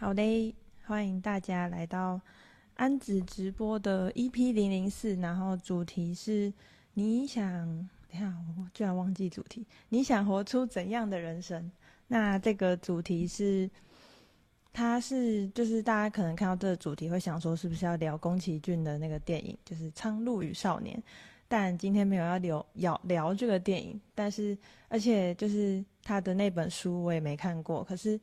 好嘞，欢迎大家来到安子直播的 EP 零零四，然后主题是你想，等下我居然忘记主题，你想活出怎样的人生？那这个主题是，它是就是大家可能看到这个主题会想说，是不是要聊宫崎骏的那个电影，就是《苍鹭与少年》？但今天没有要聊要聊这个电影，但是而且就是他的那本书我也没看过，可是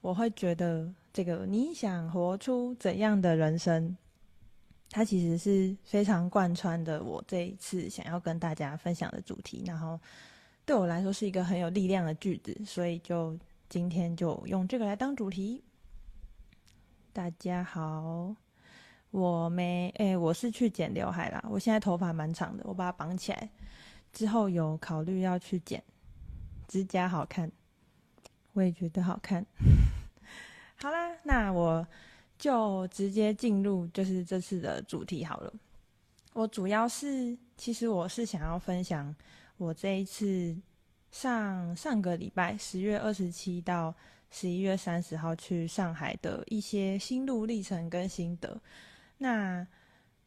我会觉得。这个你想活出怎样的人生？它其实是非常贯穿的。我这一次想要跟大家分享的主题，然后对我来说是一个很有力量的句子，所以就今天就用这个来当主题。大家好，我没诶，我是去剪刘海啦。我现在头发蛮长的，我把它绑起来之后有考虑要去剪，指甲好看，我也觉得好看。好啦，那我就直接进入就是这次的主题好了。我主要是，其实我是想要分享我这一次上上个礼拜十月二十七到十一月三十号去上海的一些心路历程跟心得。那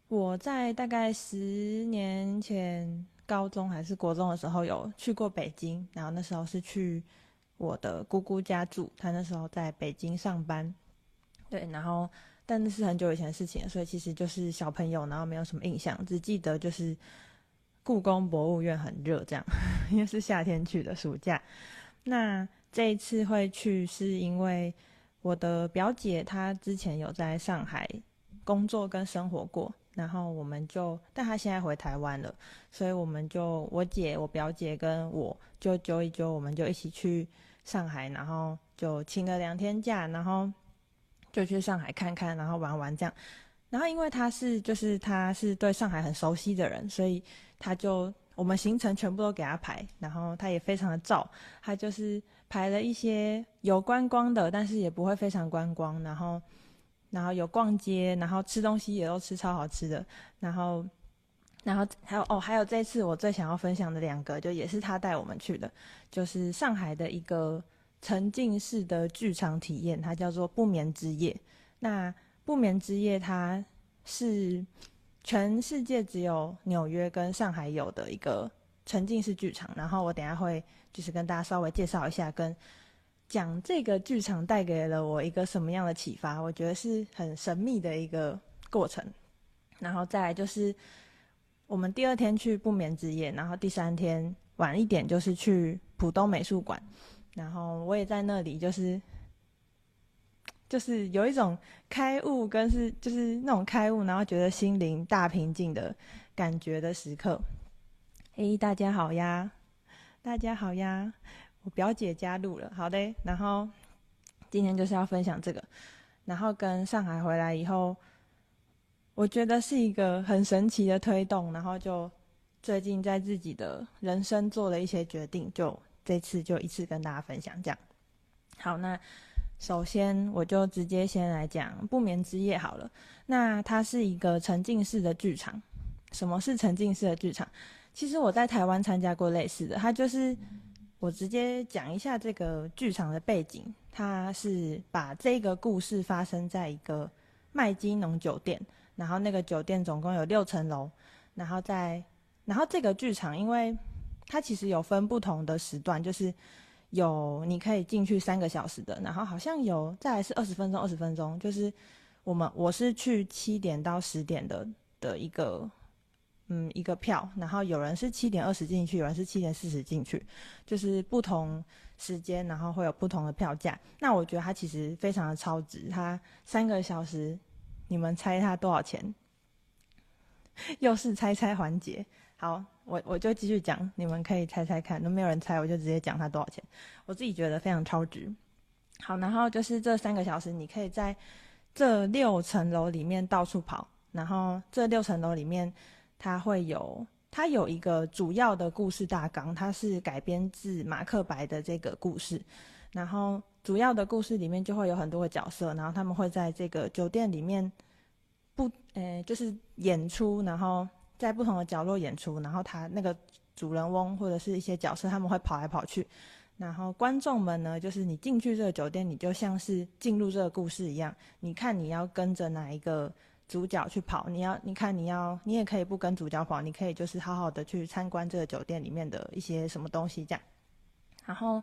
我在大概十年前高中还是国中的时候有去过北京，然后那时候是去。我的姑姑家住，她那时候在北京上班，对，然后但那是很久以前的事情，所以其实就是小朋友，然后没有什么印象，只记得就是故宫博物院很热，这样，因为是夏天去的暑假。那这一次会去，是因为我的表姐她之前有在上海工作跟生活过，然后我们就，但她现在回台湾了，所以我们就我姐、我表姐跟我就揪一揪，我们就一起去。上海，然后就请了两天假，然后就去上海看看，然后玩玩这样。然后因为他是就是他是对上海很熟悉的人，所以他就我们行程全部都给他排，然后他也非常的照，他就是排了一些有观光的，但是也不会非常观光，然后然后有逛街，然后吃东西也都吃超好吃的，然后。然后还有哦，还有这次我最想要分享的两个，就也是他带我们去的，就是上海的一个沉浸式的剧场体验，它叫做不眠之夜。那不眠之夜它是全世界只有纽约跟上海有的一个沉浸式剧场。然后我等下会就是跟大家稍微介绍一下，跟讲这个剧场带给了我一个什么样的启发，我觉得是很神秘的一个过程。然后再来就是。我们第二天去不眠之夜，然后第三天晚一点就是去浦东美术馆，然后我也在那里，就是就是有一种开悟，跟是就是那种开悟，然后觉得心灵大平静的感觉的时刻。嘿，大家好呀，大家好呀，我表姐加入了，好的，然后今天就是要分享这个，然后跟上海回来以后。我觉得是一个很神奇的推动，然后就最近在自己的人生做了一些决定，就这次就一次跟大家分享这样。好，那首先我就直接先来讲《不眠之夜》好了。那它是一个沉浸式的剧场。什么是沉浸式的剧场？其实我在台湾参加过类似的，它就是我直接讲一下这个剧场的背景，它是把这个故事发生在一个麦基农酒店。然后那个酒店总共有六层楼，然后在，然后这个剧场，因为它其实有分不同的时段，就是有你可以进去三个小时的，然后好像有再来是二十分钟，二十分钟，就是我们我是去七点到十点的的一个嗯一个票，然后有人是七点二十进去，有人是七点四十进去，就是不同时间，然后会有不同的票价。那我觉得它其实非常的超值，它三个小时。你们猜它多少钱？又是猜猜环节。好，我我就继续讲，你们可以猜猜看。都没有人猜，我就直接讲它多少钱。我自己觉得非常超值。好，然后就是这三个小时，你可以在这六层楼里面到处跑。然后这六层楼里面，它会有它有一个主要的故事大纲，它是改编自马克白的这个故事。然后主要的故事里面就会有很多个角色，然后他们会在这个酒店里面不，呃，就是演出，然后在不同的角落演出，然后他那个主人翁或者是一些角色他们会跑来跑去，然后观众们呢，就是你进去这个酒店，你就像是进入这个故事一样。你看你要跟着哪一个主角去跑，你要你看你要你也可以不跟主角跑，你可以就是好好的去参观这个酒店里面的一些什么东西这样。然后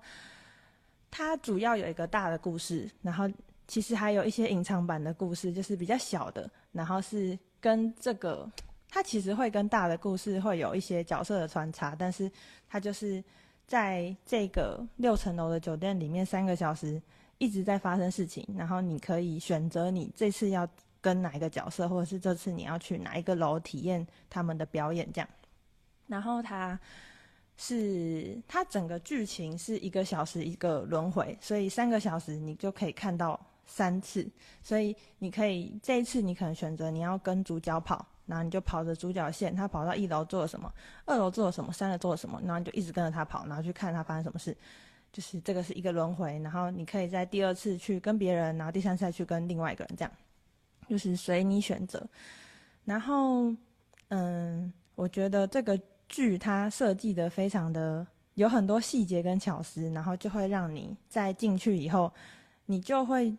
它主要有一个大的故事，然后其实还有一些隐藏版的故事，就是比较小的，然后是跟这个它其实会跟大的故事会有一些角色的穿插，但是它就是。在这个六层楼的酒店里面，三个小时一直在发生事情，然后你可以选择你这次要跟哪一个角色，或者是这次你要去哪一个楼体验他们的表演这样。然后它是它整个剧情是一个小时一个轮回，所以三个小时你就可以看到三次，所以你可以这一次你可能选择你要跟主角跑。然后你就跑着主角线，他跑到一楼做了什么，二楼做了什么，三楼做了什么，然后你就一直跟着他跑，然后去看他发生什么事，就是这个是一个轮回。然后你可以在第二次去跟别人，然后第三次再去跟另外一个人，这样就是随你选择。然后，嗯，我觉得这个剧它设计的非常的有很多细节跟巧思，然后就会让你在进去以后，你就会。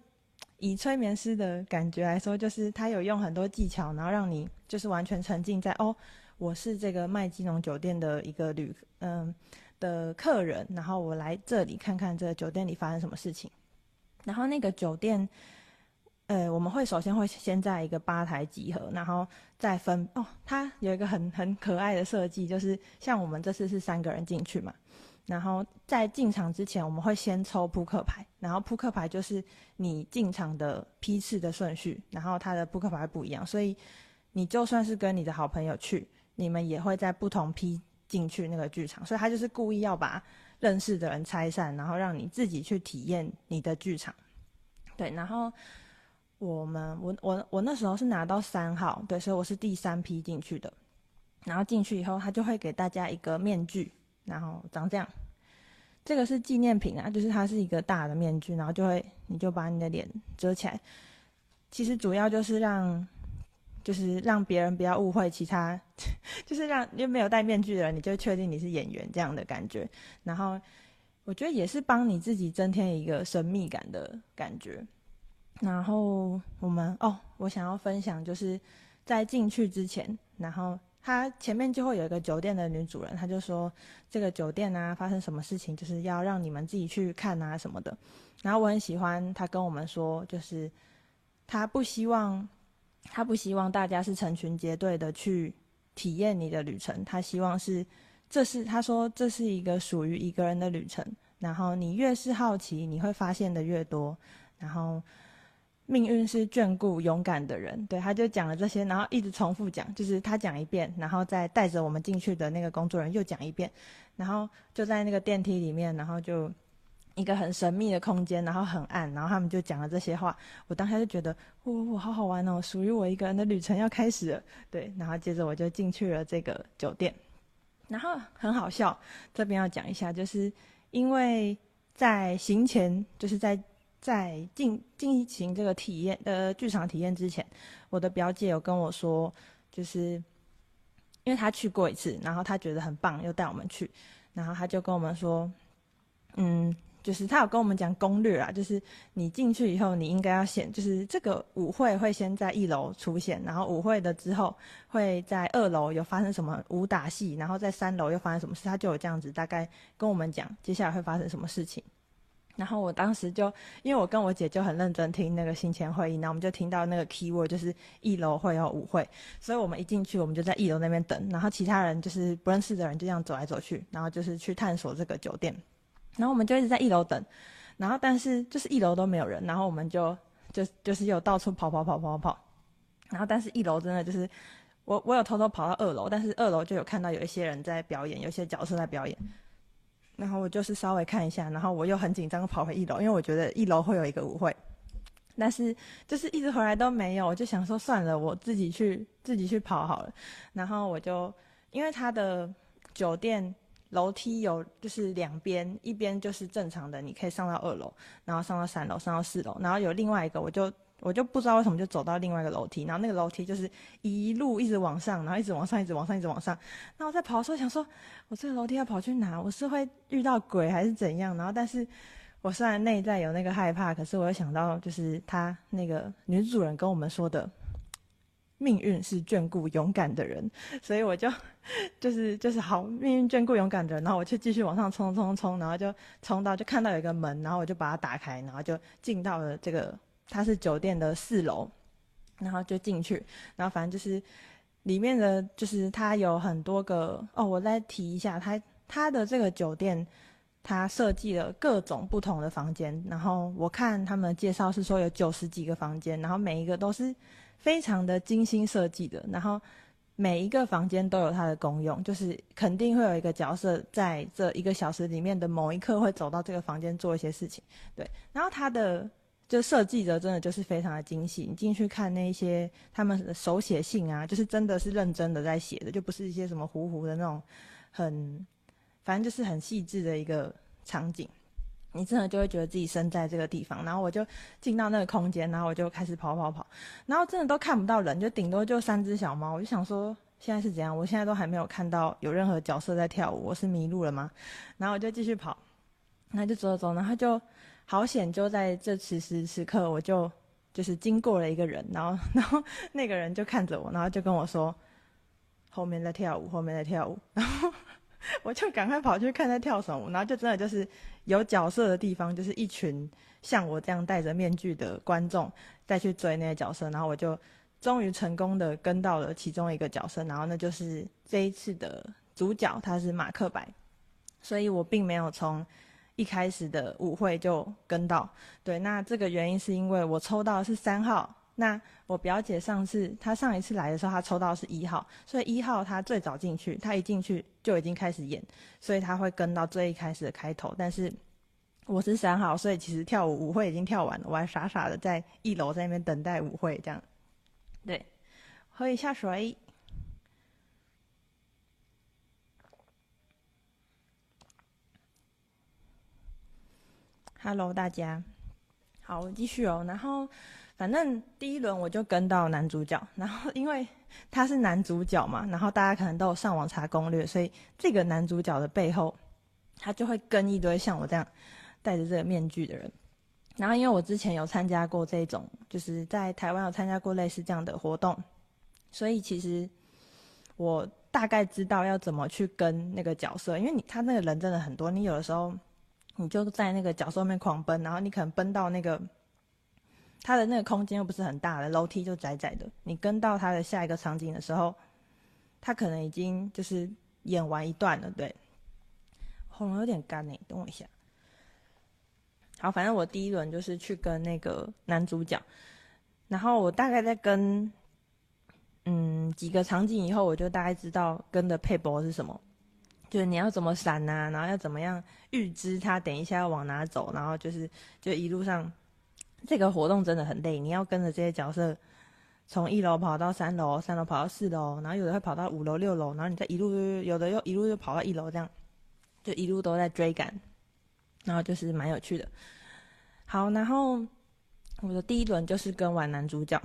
以催眠师的感觉来说，就是他有用很多技巧，然后让你就是完全沉浸在哦，我是这个麦基农酒店的一个旅嗯的客人，然后我来这里看看这酒店里发生什么事情。然后那个酒店，呃，我们会首先会先在一个吧台集合，然后再分哦，它有一个很很可爱的设计，就是像我们这次是三个人进去嘛。然后在进场之前，我们会先抽扑克牌，然后扑克牌就是你进场的批次的顺序，然后它的扑克牌不一样，所以你就算是跟你的好朋友去，你们也会在不同批进去那个剧场，所以他就是故意要把认识的人拆散，然后让你自己去体验你的剧场。对，然后我们我我我那时候是拿到三号，对，所以我是第三批进去的，然后进去以后，他就会给大家一个面具。然后长这样，这个是纪念品啊，就是它是一个大的面具，然后就会你就把你的脸遮起来。其实主要就是让，就是让别人不要误会其他，就是让因为没有戴面具的人，你就确定你是演员这样的感觉。然后我觉得也是帮你自己增添一个神秘感的感觉。然后我们哦，我想要分享就是在进去之前，然后。他前面就会有一个酒店的女主人，他就说这个酒店啊发生什么事情，就是要让你们自己去看啊什么的。然后我很喜欢他跟我们说，就是他不希望他不希望大家是成群结队的去体验你的旅程，他希望是这是他说这是一个属于一个人的旅程。然后你越是好奇，你会发现的越多。然后。命运是眷顾勇敢的人，对，他就讲了这些，然后一直重复讲，就是他讲一遍，然后再带着我们进去的那个工作人员又讲一遍，然后就在那个电梯里面，然后就一个很神秘的空间，然后很暗，然后他们就讲了这些话，我当下就觉得，哇、哦，好好玩哦，属于我一个人的旅程要开始了，对，然后接着我就进去了这个酒店，然后很好笑，这边要讲一下，就是因为在行前，就是在。在进进行这个体验呃剧场体验之前，我的表姐有跟我说，就是因为她去过一次，然后她觉得很棒，又带我们去，然后她就跟我们说，嗯，就是她有跟我们讲攻略啊，就是你进去以后，你应该要先，就是这个舞会会先在一楼出现，然后舞会的之后会在二楼有发生什么武打戏，然后在三楼又发生什么事，她就有这样子大概跟我们讲接下来会发生什么事情。然后我当时就，因为我跟我姐就很认真听那个新前会议，然后我们就听到那个 key word 就是一楼会有舞会，所以我们一进去，我们就在一楼那边等，然后其他人就是不认识的人就这样走来走去，然后就是去探索这个酒店，然后我们就一直在一楼等，然后但是就是一楼都没有人，然后我们就就就是又到处跑跑跑跑跑，然后但是一楼真的就是我我有偷偷跑到二楼，但是二楼就有看到有一些人在表演，有些角色在表演。然后我就是稍微看一下，然后我又很紧张跑回一楼，因为我觉得一楼会有一个舞会，但是就是一直回来都没有，我就想说算了，我自己去自己去跑好了。然后我就因为他的酒店楼梯有就是两边，一边就是正常的，你可以上到二楼，然后上到三楼，上到四楼，然后有另外一个，我就我就不知道为什么就走到另外一个楼梯，然后那个楼梯就是一路一直往上，然后一直往上，一直往上，一直往上。那我在跑的时候想说，我这个楼梯要跑去哪？我是会遇到鬼还是怎样？然后，但是我虽然内在有那个害怕，可是我又想到，就是他那个女主人跟我们说的，命运是眷顾勇敢的人，所以我就就是就是好，命运眷顾勇敢的人。然后我就继续往上冲冲冲，然后就冲到就看到有一个门，然后我就把它打开，然后就进到了这个。它是酒店的四楼，然后就进去，然后反正就是里面的就是它有很多个哦，我再提一下，它它的这个酒店，它设计了各种不同的房间，然后我看他们的介绍是说有九十几个房间，然后每一个都是非常的精心设计的，然后每一个房间都有它的功用，就是肯定会有一个角色在这一个小时里面的某一刻会走到这个房间做一些事情，对，然后它的。就设计的真的就是非常的精细，你进去看那些他们的手写信啊，就是真的是认真的在写的，就不是一些什么糊糊的那种，很，反正就是很细致的一个场景，你真的就会觉得自己身在这个地方。然后我就进到那个空间，然后我就开始跑跑跑，然后真的都看不到人，就顶多就三只小猫。我就想说现在是怎样？我现在都还没有看到有任何角色在跳舞，我是迷路了吗？然后我就继续跑，那就走走走，然后就。好险！就在这此时此刻，我就就是经过了一个人，然后 然后那个人就看着我，然后就跟我说：“后面在跳舞，后面在跳舞。”然后我就赶快跑去看在跳什么舞，然后就真的就是有角色的地方，就是一群像我这样戴着面具的观众再去追那些角色，然后我就终于成功的跟到了其中一个角色，然后那就是这一次的主角，他是马克白，所以我并没有从。一开始的舞会就跟到，对，那这个原因是因为我抽到是三号，那我表姐上次她上一次来的时候，她抽到是一号，所以一号她最早进去，她一进去就已经开始演，所以她会跟到最一开始的开头。但是我是三号，所以其实跳舞舞会已经跳完了，我还傻傻的在一楼在那边等待舞会这样。对，喝一下水。Hello，大家好，我继续哦。然后，反正第一轮我就跟到男主角，然后因为他是男主角嘛，然后大家可能都有上网查攻略，所以这个男主角的背后，他就会跟一堆像我这样戴着这个面具的人。然后，因为我之前有参加过这种，就是在台湾有参加过类似这样的活动，所以其实我大概知道要怎么去跟那个角色，因为你他那个人真的很多，你有的时候。你就在那个角色后面狂奔，然后你可能奔到那个他的那个空间又不是很大的楼梯，就窄窄的。你跟到他的下一个场景的时候，他可能已经就是演完一段了。对，喉咙有点干呢，等我一下。好，反正我第一轮就是去跟那个男主角，然后我大概在跟嗯几个场景以后，我就大概知道跟的配博是什么。就是你要怎么闪呐、啊，然后要怎么样预知他等一下要往哪走，然后就是就一路上，这个活动真的很累，你要跟着这些角色从一楼跑到三楼，三楼跑到四楼，然后有的会跑到五楼六楼，然后你再一路有的又一路又跑到一楼，这样就一路都在追赶，然后就是蛮有趣的。好，然后我的第一轮就是跟完男主角，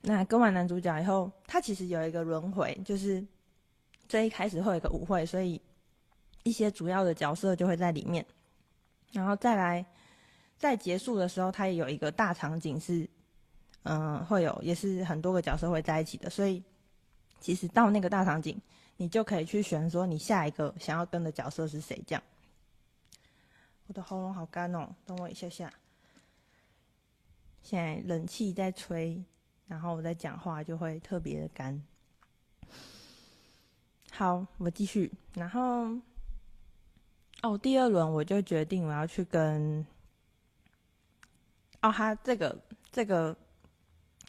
那跟完男主角以后，他其实有一个轮回，就是。最一开始会有一个舞会，所以一些主要的角色就会在里面，然后再来，在结束的时候，它也有一个大场景是，嗯、会有也是很多个角色会在一起的，所以其实到那个大场景，你就可以去选说你下一个想要跟的角色是谁。这样，我的喉咙好干哦，等我一下下。现在冷气在吹，然后我在讲话就会特别的干。好，我继续。然后，哦，第二轮我就决定我要去跟，哦，他这个这个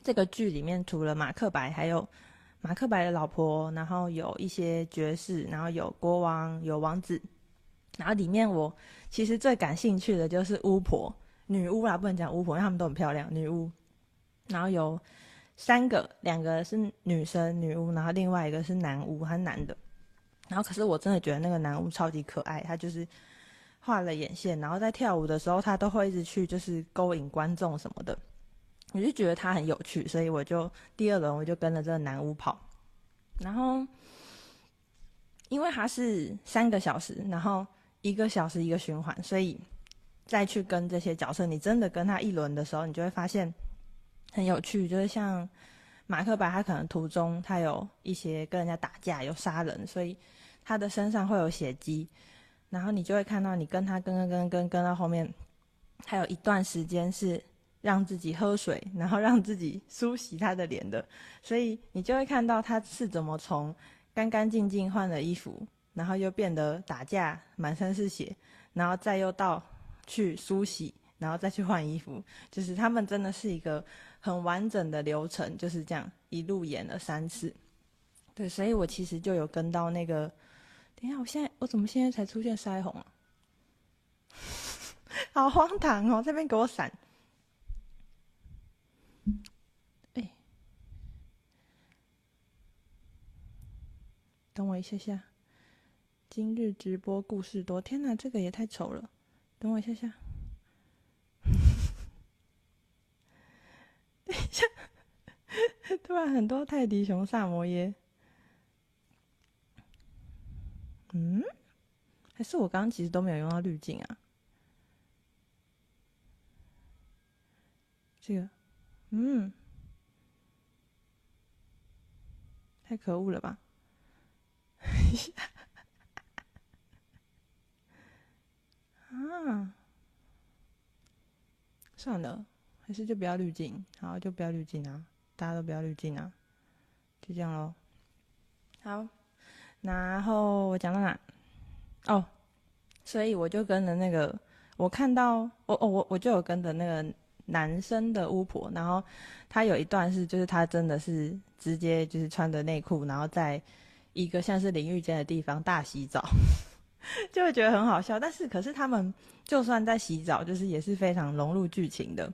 这个剧里面除了马克白，还有马克白的老婆，然后有一些爵士，然后有国王，有王子。然后里面我其实最感兴趣的就是巫婆、女巫啦，不能讲巫婆，因为她们都很漂亮，女巫。然后有。三个，两个是女生女巫，然后另外一个是男巫，他男的。然后可是我真的觉得那个男巫超级可爱，他就是画了眼线，然后在跳舞的时候他都会一直去就是勾引观众什么的。我就觉得他很有趣，所以我就第二轮我就跟着这个男巫跑，然后因为他是三个小时，然后一个小时一个循环，所以再去跟这些角色，你真的跟他一轮的时候，你就会发现很有趣，就是像马克白，他可能途中他有一些跟人家打架，有杀人，所以他的身上会有血迹，然后你就会看到你跟他跟跟跟跟跟到后面，还有一段时间是。让自己喝水，然后让自己梳洗他的脸的，所以你就会看到他是怎么从干干净净换了衣服，然后又变得打架，满身是血，然后再又到去梳洗，然后再去换衣服，就是他们真的是一个很完整的流程，就是这样一路演了三次。对，所以我其实就有跟到那个，等一下，我现在我怎么现在才出现腮红啊？好荒唐哦，这边给我闪。哎，等我一下下。今日直播故事多，天哪，这个也太丑了！等我一下下。等一下，突然很多泰迪熊萨摩耶。嗯？还是我刚刚其实都没有用到滤镜啊？这个。嗯，太可恶了吧！啊，算了，还是就不要滤镜，好，就不要滤镜啊！大家都不要滤镜啊！就这样喽。好，然后我讲到哪？哦，所以我就跟着那个，我看到，我哦我我就有跟着那个。男生的巫婆，然后他有一段是，就是他真的是直接就是穿着内裤，然后在一个像是淋浴间的地方大洗澡，就会觉得很好笑。但是可是他们就算在洗澡，就是也是非常融入剧情的，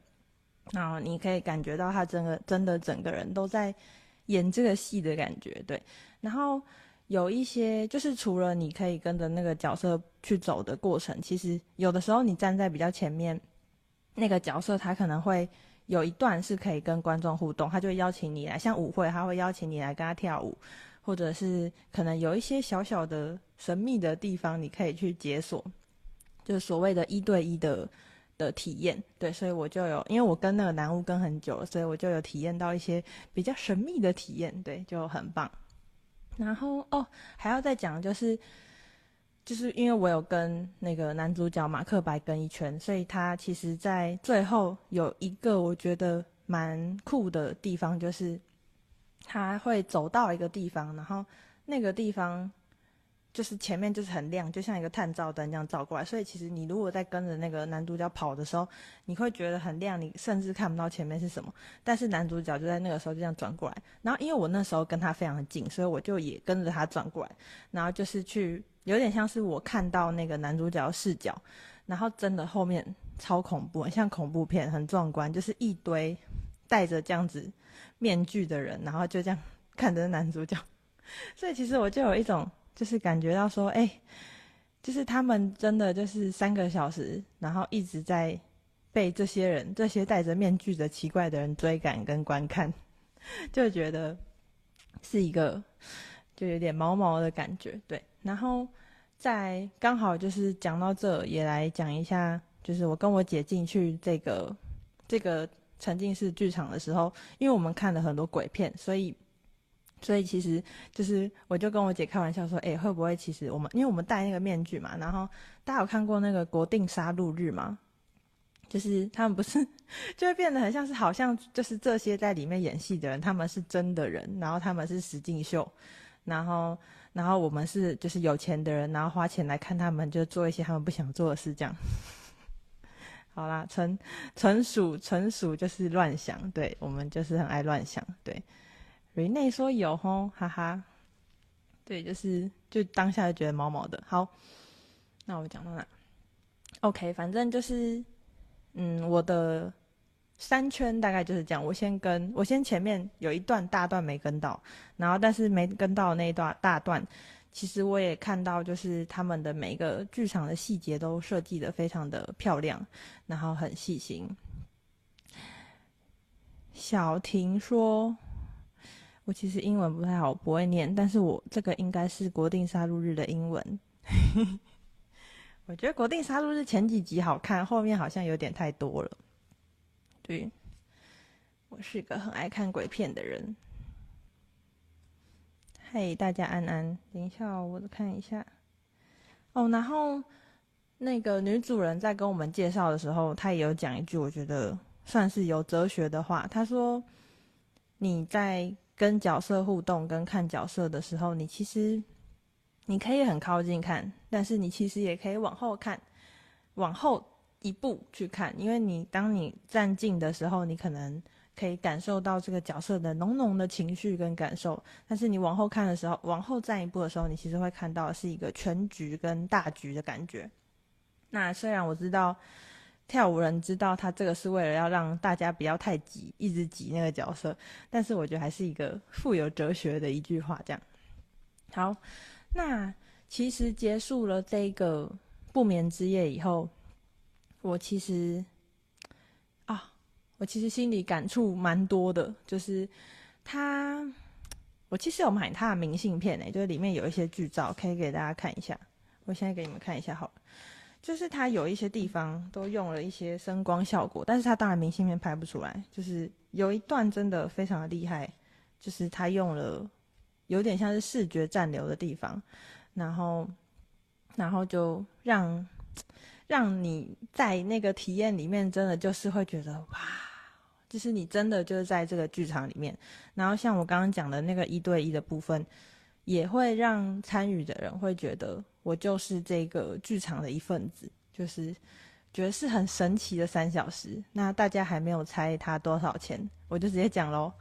然后你可以感觉到他整个真的整个人都在演这个戏的感觉，对。然后有一些就是除了你可以跟着那个角色去走的过程，其实有的时候你站在比较前面。那个角色他可能会有一段是可以跟观众互动，他就会邀请你来，像舞会他会邀请你来跟他跳舞，或者是可能有一些小小的神秘的地方你可以去解锁，就是所谓的一对一的的体验。对，所以我就有，因为我跟那个男巫跟很久，所以我就有体验到一些比较神秘的体验，对，就很棒。然后哦，还要再讲就是。就是因为我有跟那个男主角马克白跟一圈，所以他其实，在最后有一个我觉得蛮酷的地方，就是他会走到一个地方，然后那个地方就是前面就是很亮，就像一个探照灯这样照过来。所以其实你如果在跟着那个男主角跑的时候，你会觉得很亮，你甚至看不到前面是什么。但是男主角就在那个时候就这样转过来，然后因为我那时候跟他非常的近，所以我就也跟着他转过来，然后就是去。有点像是我看到那个男主角的视角，然后真的后面超恐怖，像恐怖片，很壮观，就是一堆戴着这样子面具的人，然后就这样 看着男主角，所以其实我就有一种就是感觉到说，哎，就是他们真的就是三个小时，然后一直在被这些人、这些戴着面具的奇怪的人追赶跟观看，就觉得是一个就有点毛毛的感觉，对，然后。在刚好就是讲到这，也来讲一下，就是我跟我姐进去这个这个沉浸式剧场的时候，因为我们看了很多鬼片，所以所以其实就是我就跟我姐开玩笑说，哎，会不会其实我们因为我们戴那个面具嘛，然后大家有看过那个国定杀戮日吗？就是他们不是 就会变得很像是好像就是这些在里面演戏的人，他们是真的人，然后他们是实境秀，然后。然后我们是就是有钱的人，然后花钱来看他们，就做一些他们不想做的事，这样。好啦，纯纯属纯属就是乱想，对，我们就是很爱乱想，对。瑞内说有吼，哈哈。对，就是就当下就觉得毛毛的。好，那我们讲到哪？OK，反正就是，嗯，我的。三圈大概就是这样，我先跟我先前面有一段大段没跟到，然后但是没跟到那一段大段，其实我也看到，就是他们的每一个剧场的细节都设计的非常的漂亮，然后很细心。小婷说：“我其实英文不太好，不会念，但是我这个应该是国定杀戮日的英文。”我觉得国定杀戮日前几集好看，后面好像有点太多了。对，我是一个很爱看鬼片的人。嘿，大家安安，等一下哦，我看一下。哦，然后那个女主人在跟我们介绍的时候，她也有讲一句，我觉得算是有哲学的话。她说：“你在跟角色互动、跟看角色的时候，你其实你可以很靠近看，但是你其实也可以往后看，往后一步去看，因为你当你站近的时候，你可能。”可以感受到这个角色的浓浓的情绪跟感受，但是你往后看的时候，往后站一步的时候，你其实会看到是一个全局跟大局的感觉。那虽然我知道跳舞人知道他这个是为了要让大家不要太挤，一直挤那个角色，但是我觉得还是一个富有哲学的一句话。这样好，那其实结束了这个不眠之夜以后，我其实啊。我其实心里感触蛮多的，就是他，我其实有买他的明信片诶，就是里面有一些剧照，可以给大家看一下。我现在给你们看一下好了，就是他有一些地方都用了一些声光效果，但是他当然明信片拍不出来。就是有一段真的非常的厉害，就是他用了有点像是视觉暂留的地方，然后，然后就让让你在那个体验里面，真的就是会觉得哇。就是你真的就是在这个剧场里面，然后像我刚刚讲的那个一对一的部分，也会让参与的人会觉得我就是这个剧场的一份子，就是觉得是很神奇的三小时。那大家还没有猜它多少钱，我就直接讲喽。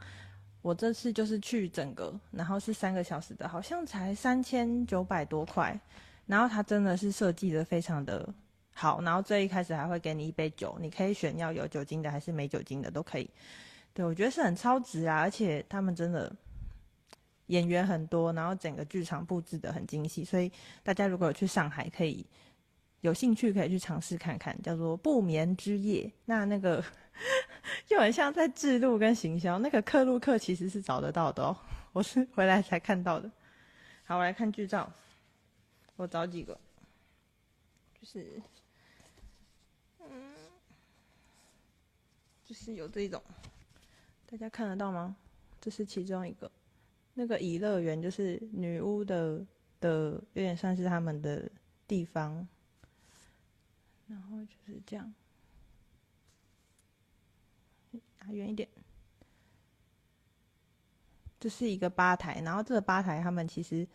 我这次就是去整个，然后是三个小时的，好像才三千九百多块，然后它真的是设计的非常的。好，然后最一开始还会给你一杯酒，你可以选要有酒精的还是没酒精的都可以。对，我觉得是很超值啊，而且他们真的演员很多，然后整个剧场布置的很精细，所以大家如果有去上海，可以有兴趣可以去尝试看看，叫做不眠之夜。那那个 就很像在置入跟行销，那个克鲁克其实是找得到的哦，我是回来才看到的。好，我来看剧照，我找几个，就是。嗯就是有这种，大家看得到吗？这是其中一个，那个颐乐园就是女巫的的，有点算是他们的地方。然后就是这样，拿远一点。这是一个吧台，然后这个吧台他们其实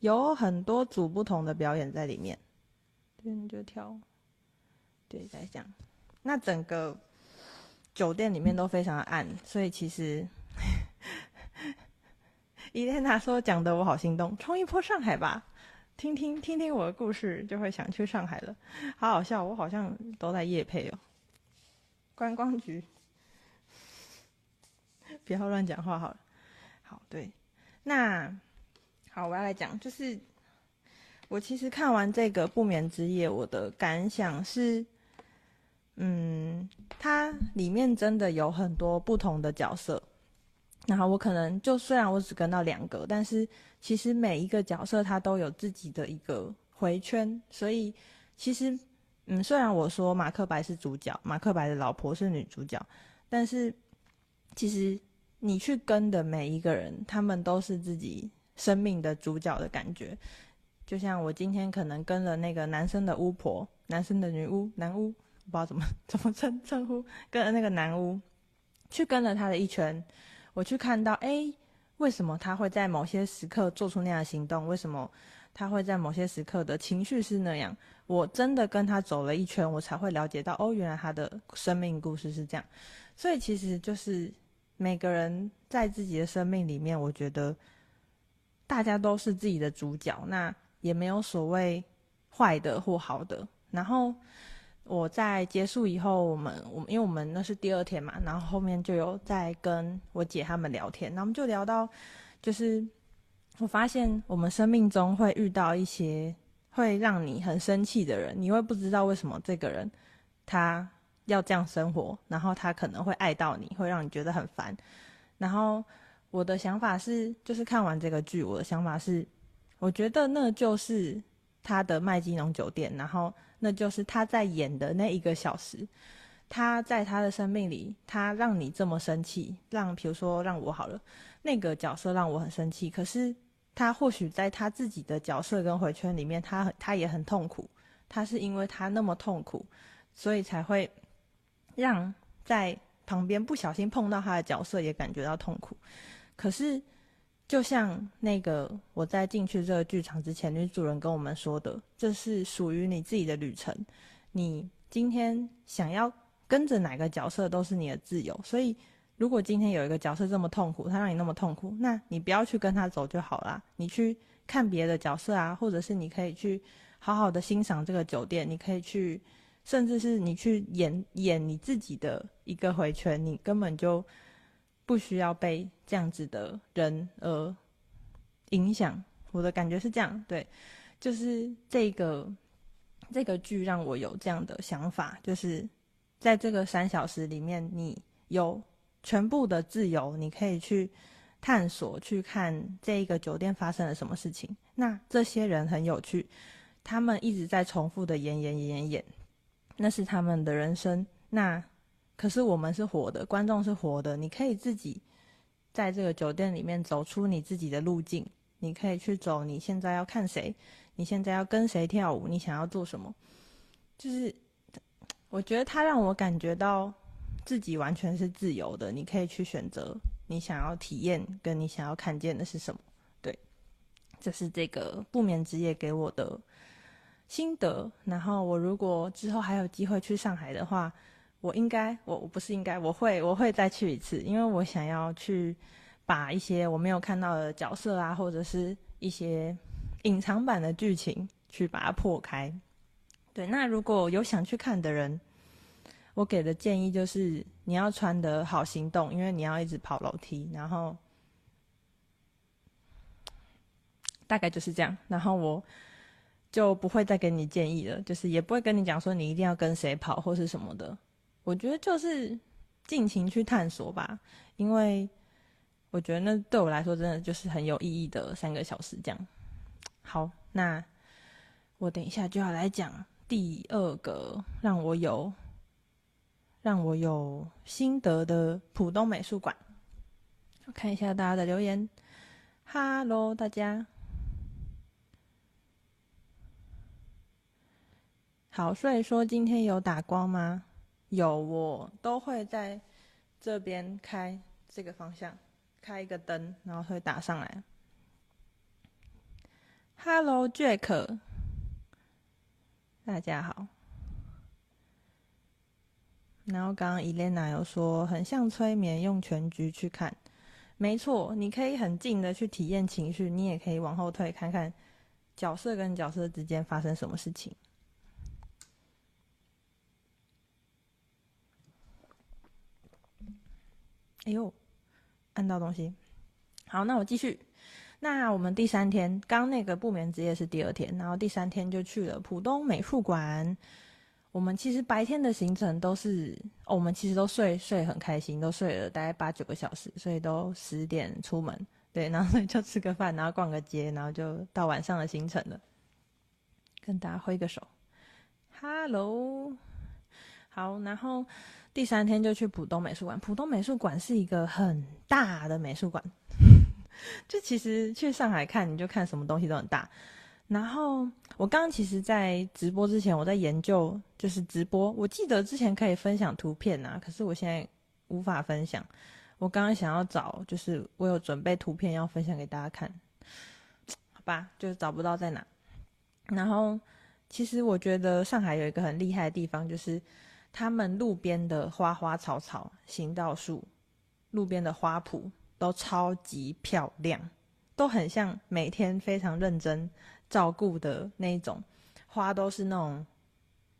有很多组不同的表演在里面。对，你就跳，对，在这样。那整个。酒店里面都非常暗，所以其实伊莲娜说讲的我好心动，冲一波上海吧，听听听听我的故事就会想去上海了，好好笑，我好像都在夜配哦，观光局，不要乱讲话好了，好对，那好我要来讲，就是我其实看完这个不眠之夜，我的感想是。嗯，它里面真的有很多不同的角色，然后我可能就虽然我只跟到两个，但是其实每一个角色他都有自己的一个回圈，所以其实嗯，虽然我说马克白是主角，马克白的老婆是女主角，但是其实你去跟的每一个人，他们都是自己生命的主角的感觉，就像我今天可能跟了那个男生的巫婆，男生的女巫，男巫。不知道怎么 怎么称称呼，跟了那个男巫去跟了他的一圈，我去看到，哎，为什么他会在某些时刻做出那样的行动？为什么他会在某些时刻的情绪是那样？我真的跟他走了一圈，我才会了解到，哦，原来他的生命故事是这样。所以其实就是每个人在自己的生命里面，我觉得大家都是自己的主角，那也没有所谓坏的或好的。然后。我在结束以后，我们我们因为我们那是第二天嘛，然后后面就有在跟我姐他们聊天，然后我们就聊到，就是我发现我们生命中会遇到一些会让你很生气的人，你会不知道为什么这个人他要这样生活，然后他可能会爱到你，会让你觉得很烦。然后我的想法是，就是看完这个剧，我的想法是，我觉得那就是他的麦基农酒店，然后那就是他在演的那一个小时。他在他的生命里，他让你这么生气，让比如说让我好了，那个角色让我很生气。可是他或许在他自己的角色跟回圈里面，他他也很痛苦。他是因为他那么痛苦，所以才会让在旁边不小心碰到他的角色也感觉到痛苦。可是就像那个我在进去这个剧场之前，女主人跟我们说的，这是属于你自己的旅程。你今天想要。跟着哪个角色都是你的自由，所以如果今天有一个角色这么痛苦，他让你那么痛苦，那你不要去跟他走就好啦。你去看别的角色啊，或者是你可以去好好的欣赏这个酒店，你可以去，甚至是你去演演你自己的一个回圈，你根本就不需要被这样子的人而影响。我的感觉是这样，对，就是这个这个剧让我有这样的想法，就是。在这个三小时里面，你有全部的自由，你可以去探索，去看这一个酒店发生了什么事情。那这些人很有趣，他们一直在重复的演演演演演，那是他们的人生。那可是我们是活的，观众是活的，你可以自己在这个酒店里面走出你自己的路径，你可以去走。你现在要看谁？你现在要跟谁跳舞？你想要做什么？就是。我觉得他让我感觉到自己完全是自由的，你可以去选择你想要体验跟你想要看见的是什么。对，这是这个不眠之夜给我的心得。然后我如果之后还有机会去上海的话，我应该我我不是应该我会我会再去一次，因为我想要去把一些我没有看到的角色啊，或者是一些隐藏版的剧情去把它破开。对，那如果有想去看的人，我给的建议就是你要穿得好行动，因为你要一直跑楼梯，然后大概就是这样。然后我就不会再给你建议了，就是也不会跟你讲说你一定要跟谁跑或是什么的。我觉得就是尽情去探索吧，因为我觉得那对我来说真的就是很有意义的三个小时这样。好，那我等一下就要来讲。第二个让我有让我有心得的浦东美术馆，我看一下大家的留言。Hello，，大家好。所以说今天有打光吗？有，我都会在这边开这个方向，开一个灯，然后会打上来。Hello Jack，。大家好，然后刚刚伊莲娜有说很像催眠，用全局去看，没错，你可以很近的去体验情绪，你也可以往后退看看角色跟角色之间发生什么事情。哎呦，按到东西，好，那我继续。那我们第三天，刚那个不眠之夜是第二天，然后第三天就去了浦东美术馆。我们其实白天的行程都是，我们其实都睡睡很开心，都睡了大概八九个小时，所以都十点出门，对，然后所以就吃个饭，然后逛个街，然后就到晚上的行程了。跟大家挥个手，Hello，好，然后第三天就去浦东美术馆。浦东美术馆是一个很大的美术馆。就其实去上海看，你就看什么东西都很大。然后我刚刚其实，在直播之前，我在研究，就是直播。我记得之前可以分享图片啊，可是我现在无法分享。我刚刚想要找，就是我有准备图片要分享给大家看，好吧，就找不到在哪。然后其实我觉得上海有一个很厉害的地方，就是他们路边的花花草草、行道树、路边的花圃。都超级漂亮，都很像每天非常认真照顾的那种花，都是那种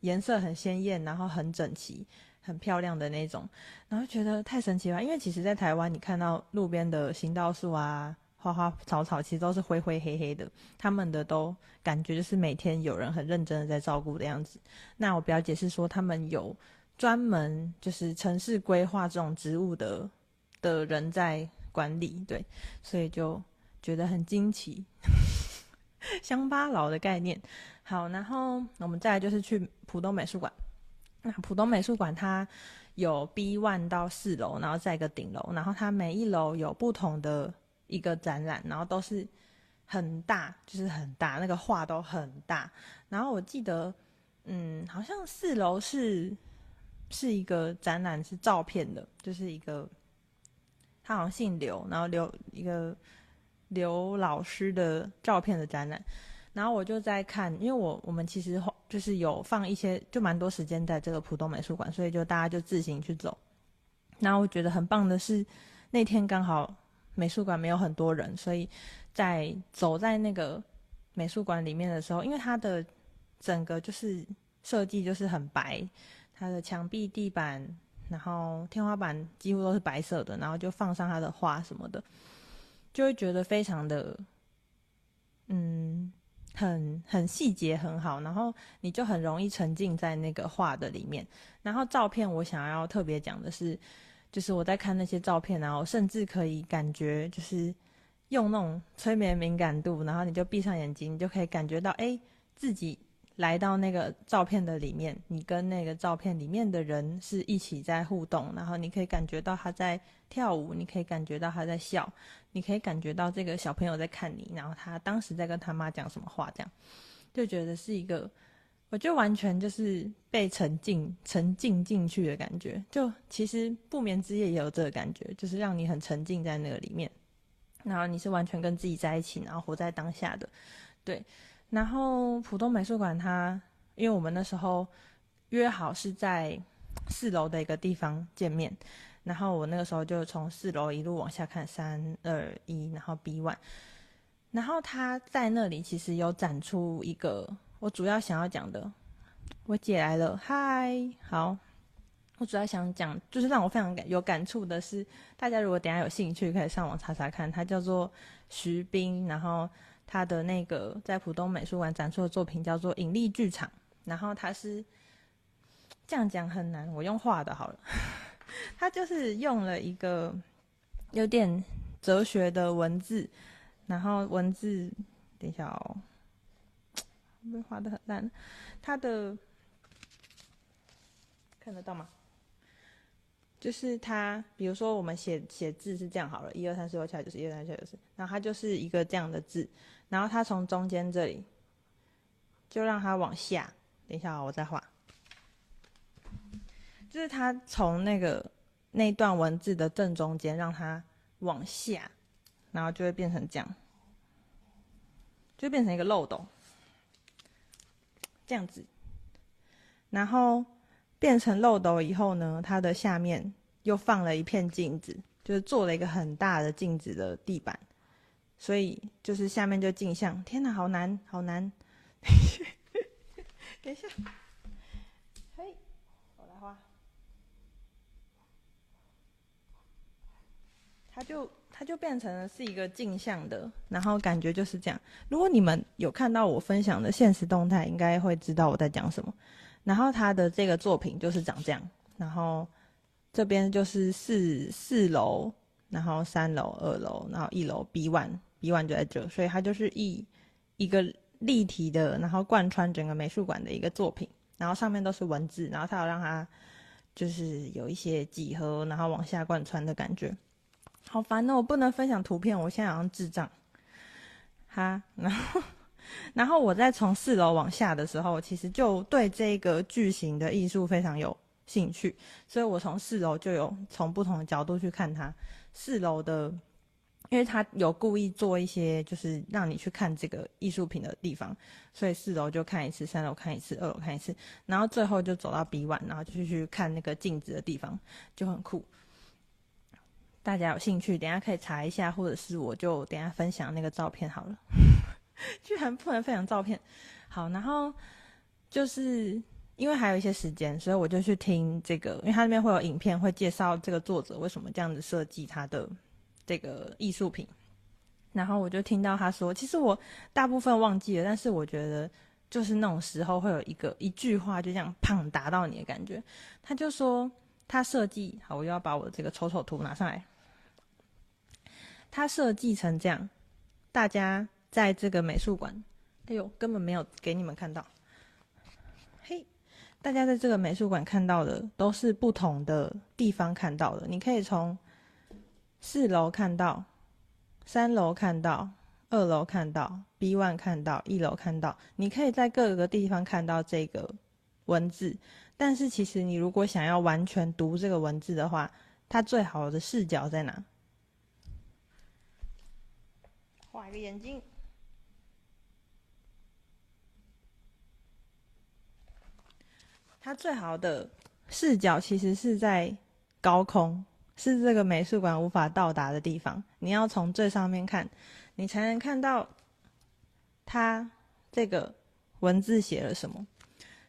颜色很鲜艳，然后很整齐、很漂亮的那种，然后觉得太神奇了。因为其实，在台湾你看到路边的行道树啊、花花草草，其实都是灰灰黑黑的，他们的都感觉就是每天有人很认真的在照顾的样子。那我表姐是说，他们有专门就是城市规划这种植物的的人在管理，对，所以就觉得很惊奇，乡巴佬的概念。好，然后我们再来就是去浦东美术馆。那浦东美术馆它有 B one 到四楼，然后在一个顶楼，然后它每一楼有不同的一个展览，然后都是很大，就是很大，那个画都很大。然后我记得，嗯，好像四楼是是一个展览，是照片的，就是一个。他好像姓刘，然后刘一个刘老师的照片的展览，然后我就在看，因为我我们其实就是有放一些，就蛮多时间在这个浦东美术馆，所以就大家就自行去走。然后我觉得很棒的是，那天刚好美术馆没有很多人，所以在走在那个美术馆里面的时候，因为它的整个就是设计就是很白，它的墙壁、地板。然后天花板几乎都是白色的，然后就放上它的画什么的，就会觉得非常的，嗯，很很细节很好，然后你就很容易沉浸在那个画的里面。然后照片我想要特别讲的是，就是我在看那些照片，然后甚至可以感觉就是用那种催眠敏感度，然后你就闭上眼睛，你就可以感觉到，哎，自己。来到那个照片的里面，你跟那个照片里面的人是一起在互动，然后你可以感觉到他在跳舞，你可以感觉到他在笑，你可以感觉到这个小朋友在看你，然后他当时在跟他妈讲什么话，这样就觉得是一个，我就完全就是被沉浸沉浸进去的感觉。就其实不眠之夜也有这个感觉，就是让你很沉浸在那个里面，然后你是完全跟自己在一起，然后活在当下的，对。然后浦东美术馆，它因为我们那时候约好是在四楼的一个地方见面，然后我那个时候就从四楼一路往下看，三二一，然后 B one，然后他在那里其实有展出一个我主要想要讲的，我姐来了，嗨，好，我主要想讲就是让我非常感有感触的是，大家如果等下有兴趣可以上网查查看，它叫做徐冰，然后。他的那个在浦东美术馆展出的作品叫做《引力剧场》，然后他是这样讲很难，我用画的好了。他就是用了一个有点哲学的文字，然后文字等一下哦，被画的很烂。他的看得到吗？就是他，比如说我们写写字是这样好了，一二三四五六七八九十，一二三四五六七八九十，然后它就是一个这样的字。然后它从中间这里，就让它往下。等一下，我再画。就是它从那个那段文字的正中间，让它往下，然后就会变成这样，就变成一个漏斗，这样子。然后变成漏斗以后呢，它的下面又放了一片镜子，就是做了一个很大的镜子的地板。所以就是下面就镜像，天哪，好难，好难！等一下，嘿，我来画。它就它就变成了是一个镜像的，然后感觉就是这样。如果你们有看到我分享的现实动态，应该会知道我在讲什么。然后它的这个作品就是长这样，然后这边就是四四楼，然后三楼、二楼，然后一楼 B one。B one 就在这，所以它就是一一个立体的，然后贯穿整个美术馆的一个作品，然后上面都是文字，然后它有让它就是有一些几何，然后往下贯穿的感觉。好烦哦，我不能分享图片，我现在好像智障。哈，然后 然后我在从四楼往下的时候，其实就对这个巨型的艺术非常有兴趣，所以我从四楼就有从不同的角度去看它，四楼的。因为他有故意做一些，就是让你去看这个艺术品的地方，所以四楼就看一次，三楼看一次，二楼看一次，然后最后就走到 B 馆然后就去看那个镜子的地方，就很酷。大家有兴趣，等一下可以查一下，或者是我就等一下分享那个照片好了。居然不能分享照片，好，然后就是因为还有一些时间，所以我就去听这个，因为他那边会有影片，会介绍这个作者为什么这样子设计他的。这个艺术品，然后我就听到他说，其实我大部分忘记了，但是我觉得就就是那种时候会有一个一句话就这样砰打到你的感觉。他就说他设计好，我又要把我这个丑丑图拿上来。他设计成这样，大家在这个美术馆，哎呦，根本没有给你们看到。嘿，大家在这个美术馆看到的都是不同的地方看到的。你可以从四楼看到，三楼看到，二楼看到，B one 看到，一楼看到。你可以在各个地方看到这个文字，但是其实你如果想要完全读这个文字的话，它最好的视角在哪？画一个眼睛。它最好的视角其实是在高空，是这个美术馆无法到达的地方。你要从最上面看，你才能看到它这个文字写了什么。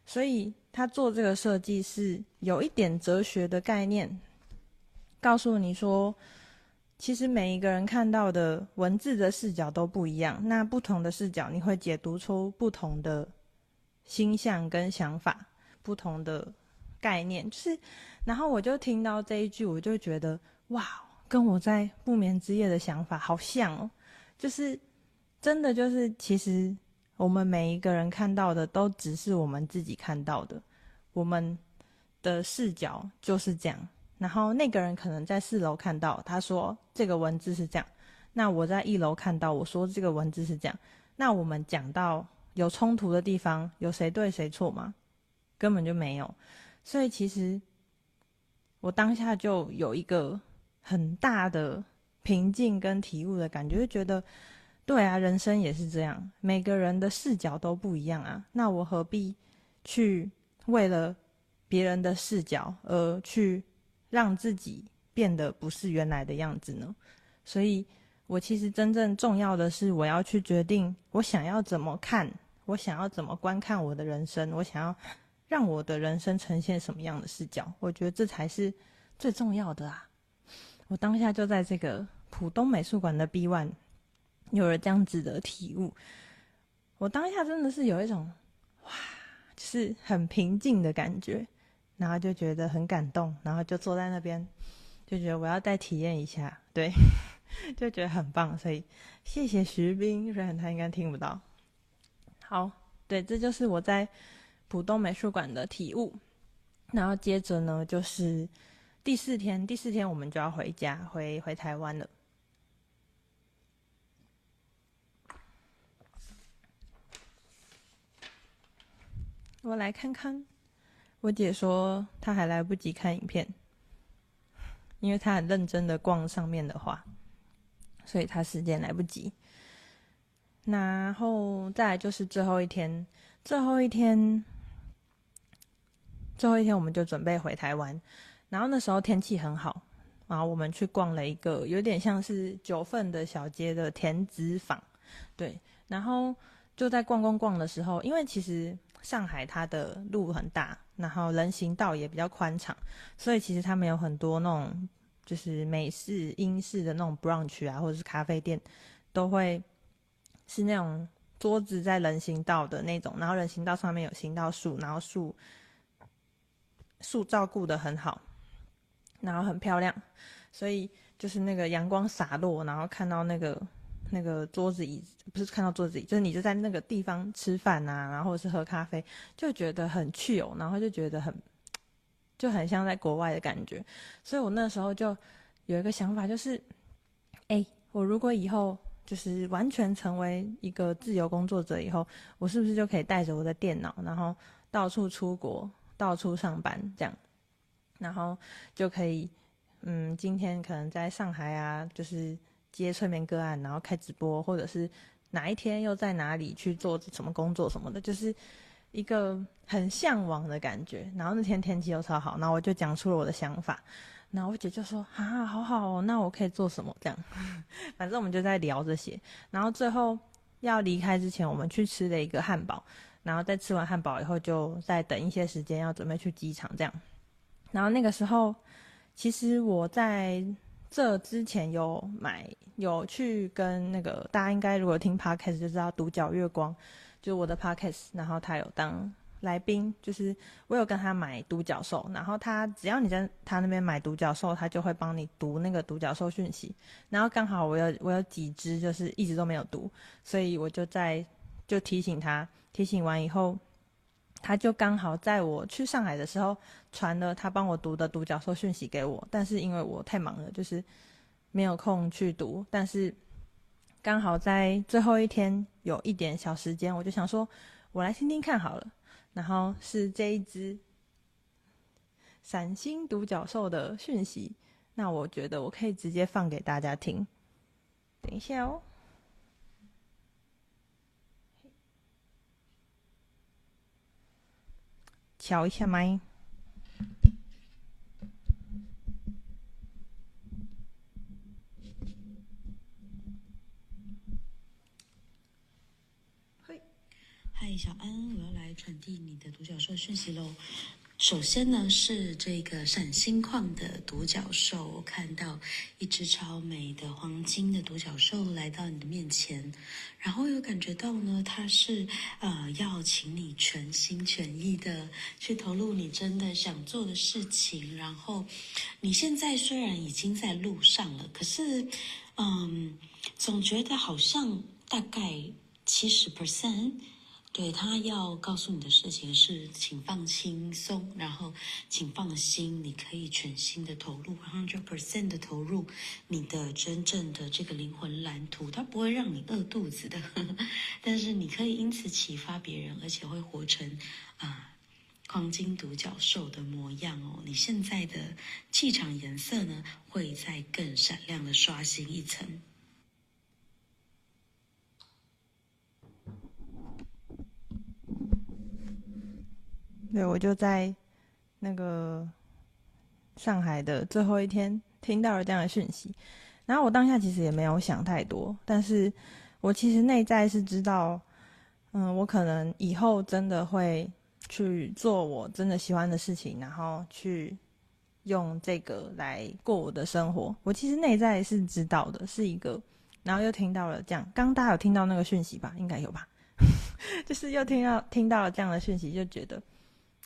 所以，他做这个设计是有一点哲学的概念，告诉你说。其实每一个人看到的文字的视角都不一样，那不同的视角你会解读出不同的心象跟想法，不同的概念。就是，然后我就听到这一句，我就觉得哇，跟我在不眠之夜的想法好像哦。就是真的，就是其实我们每一个人看到的都只是我们自己看到的，我们的视角就是这样。然后那个人可能在四楼看到，他说这个文字是这样。那我在一楼看到，我说这个文字是这样。那我们讲到有冲突的地方，有谁对谁错吗？根本就没有。所以其实我当下就有一个很大的平静跟体悟的感觉，就觉得对啊，人生也是这样，每个人的视角都不一样啊。那我何必去为了别人的视角而去？让自己变得不是原来的样子呢？所以，我其实真正重要的是，我要去决定我想要怎么看，我想要怎么观看我的人生，我想要让我的人生呈现什么样的视角？我觉得这才是最重要的啊！我当下就在这个浦东美术馆的 B One 有了这样子的体悟，我当下真的是有一种哇，就是很平静的感觉。然后就觉得很感动，然后就坐在那边，就觉得我要再体验一下，对，就觉得很棒。所以谢谢徐斌，虽然他应该听不到。好，对，这就是我在浦东美术馆的体悟。然后接着呢，就是第四天，第四天我们就要回家，回回台湾了。我来看看。我姐说她还来不及看影片，因为她很认真的逛上面的画，所以她时间来不及。然后再来就是最后一天，最后一天，最后一天我们就准备回台湾。然后那时候天气很好，然后我们去逛了一个有点像是九份的小街的田子坊，对。然后就在逛逛逛的时候，因为其实上海它的路很大。然后人行道也比较宽敞，所以其实他们有很多那种就是美式、英式的那种 brunch 啊，或者是咖啡店，都会是那种桌子在人行道的那种，然后人行道上面有行道树，然后树树照顾的很好，然后很漂亮，所以就是那个阳光洒落，然后看到那个。那个桌子椅子不是看到桌子椅，就是你就在那个地方吃饭啊，然后是喝咖啡，就觉得很去哦然后就觉得很就很像在国外的感觉。所以我那时候就有一个想法，就是，哎，我如果以后就是完全成为一个自由工作者以后，我是不是就可以带着我的电脑，然后到处出国，到处上班这样，然后就可以，嗯，今天可能在上海啊，就是。接催眠个案，然后开直播，或者是哪一天又在哪里去做什么工作什么的，就是一个很向往的感觉。然后那天天气又超好，然后我就讲出了我的想法，然后我姐就说：“啊，好好哦，那我可以做什么？”这样，反正我们就在聊这些。然后最后要离开之前，我们去吃了一个汉堡，然后在吃完汉堡以后，就再等一些时间，要准备去机场这样。然后那个时候，其实我在。这之前有买，有去跟那个大家应该如果听 podcast 就知道独角月光，就我的 podcast，然后他有当来宾，就是我有跟他买独角兽，然后他只要你在他那边买独角兽，他就会帮你读那个独角兽讯息，然后刚好我有我有几只就是一直都没有读，所以我就在就提醒他，提醒完以后，他就刚好在我去上海的时候传了他帮我读的独角兽讯息给我，但是因为我太忙了，就是没有空去读，但是刚好在最后一天有一点小时间，我就想说，我来听听看好了。然后是这一只闪星独角兽的讯息，那我觉得我可以直接放给大家听。等一下哦，调一下麦。嘿嗨，小安，我要来传递你的独角兽讯息喽。首先呢，是这个闪星矿的独角兽，我看到一只超美的黄金的独角兽来到你的面前，然后有感觉到呢，它是呃要请你全心全意的去投入你真的想做的事情。然后你现在虽然已经在路上了，可是嗯，总觉得好像大概七十 percent。对，他要告诉你的事情是，请放轻松，然后请放心，你可以全心的投入，hundred percent 的投入你的真正的这个灵魂蓝图，它不会让你饿肚子的，呵呵，但是你可以因此启发别人，而且会活成啊、黄金独角兽的模样哦。你现在的气场颜色呢，会再更闪亮的刷新一层。对，我就在那个上海的最后一天听到了这样的讯息，然后我当下其实也没有想太多，但是我其实内在是知道，嗯，我可能以后真的会去做我真的喜欢的事情，然后去用这个来过我的生活。我其实内在是知道的，是一个，然后又听到了这样，刚大家有听到那个讯息吧？应该有吧？就是又听到听到了这样的讯息，就觉得。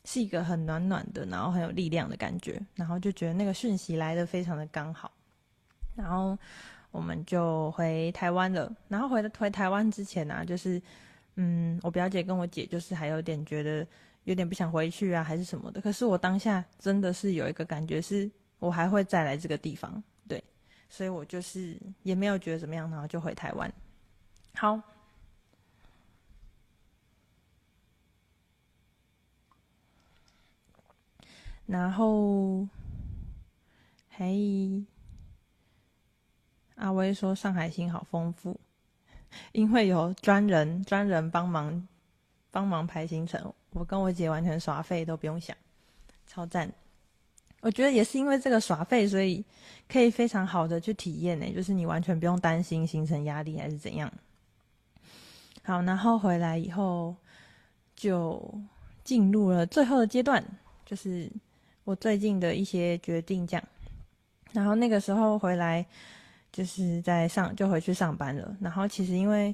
是一个很暖暖的，然后很有力量的感觉，然后就觉得那个讯息来的非常的刚好，然后我们就回台湾了。然后回回台湾之前呢、就是嗯，我表姐跟我姐就是还有点觉得有点不想回去啊，还是什么的。可是我当下真的是有一个感觉，是我还会再来这个地方，对，所以我就是也没有觉得怎么样，然后就回台湾。好。然后，嘿，阿威说上海星好丰富，因为有专人专人帮忙帮忙排行程，我跟我姐完全耍废都不用想，超赞。我觉得也是因为这个耍废，所以可以非常好的去体验呢，就是你完全不用担心行程压力还是怎样。好，然后回来以后就进入了最后的阶段，就是。我最近的一些决定，这样，然后那个时候回来，就是在上就回去上班了。然后其实因为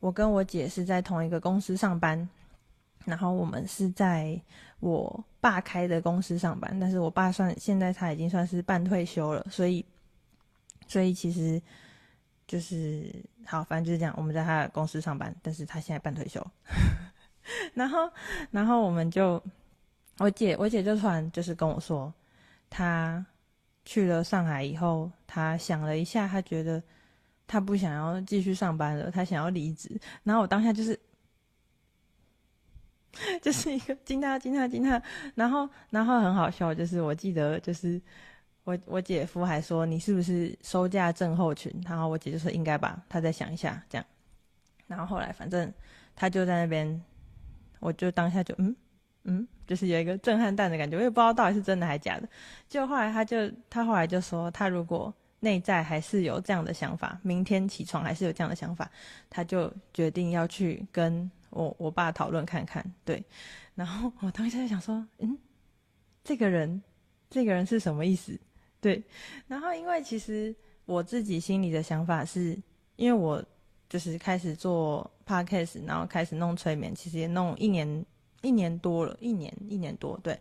我跟我姐是在同一个公司上班，然后我们是在我爸开的公司上班，但是我爸算现在他已经算是半退休了，所以所以其实就是好，反正就是这样，我们在他的公司上班，但是他现在半退休，然后然后我们就。我姐，我姐就突然就是跟我说，她去了上海以后，她想了一下，她觉得她不想要继续上班了，她想要离职。然后我当下就是，就是一个惊讶、惊讶、惊讶。然后，然后很好笑，就是我记得，就是我我姐夫还说你是不是收假症候群？然后我姐就说应该吧，她再想一下这样。然后后来反正她就在那边，我就当下就嗯。嗯，就是有一个震撼弹的感觉，我也不知道到底是真的还是假的。就后来他就他后来就说，他如果内在还是有这样的想法，明天起床还是有这样的想法，他就决定要去跟我我爸讨论看看。对，然后我当时在想说，嗯，这个人这个人是什么意思？对，然后因为其实我自己心里的想法是，因为我就是开始做 podcast，然后开始弄催眠，其实也弄一年一年多了，一年一年多，对，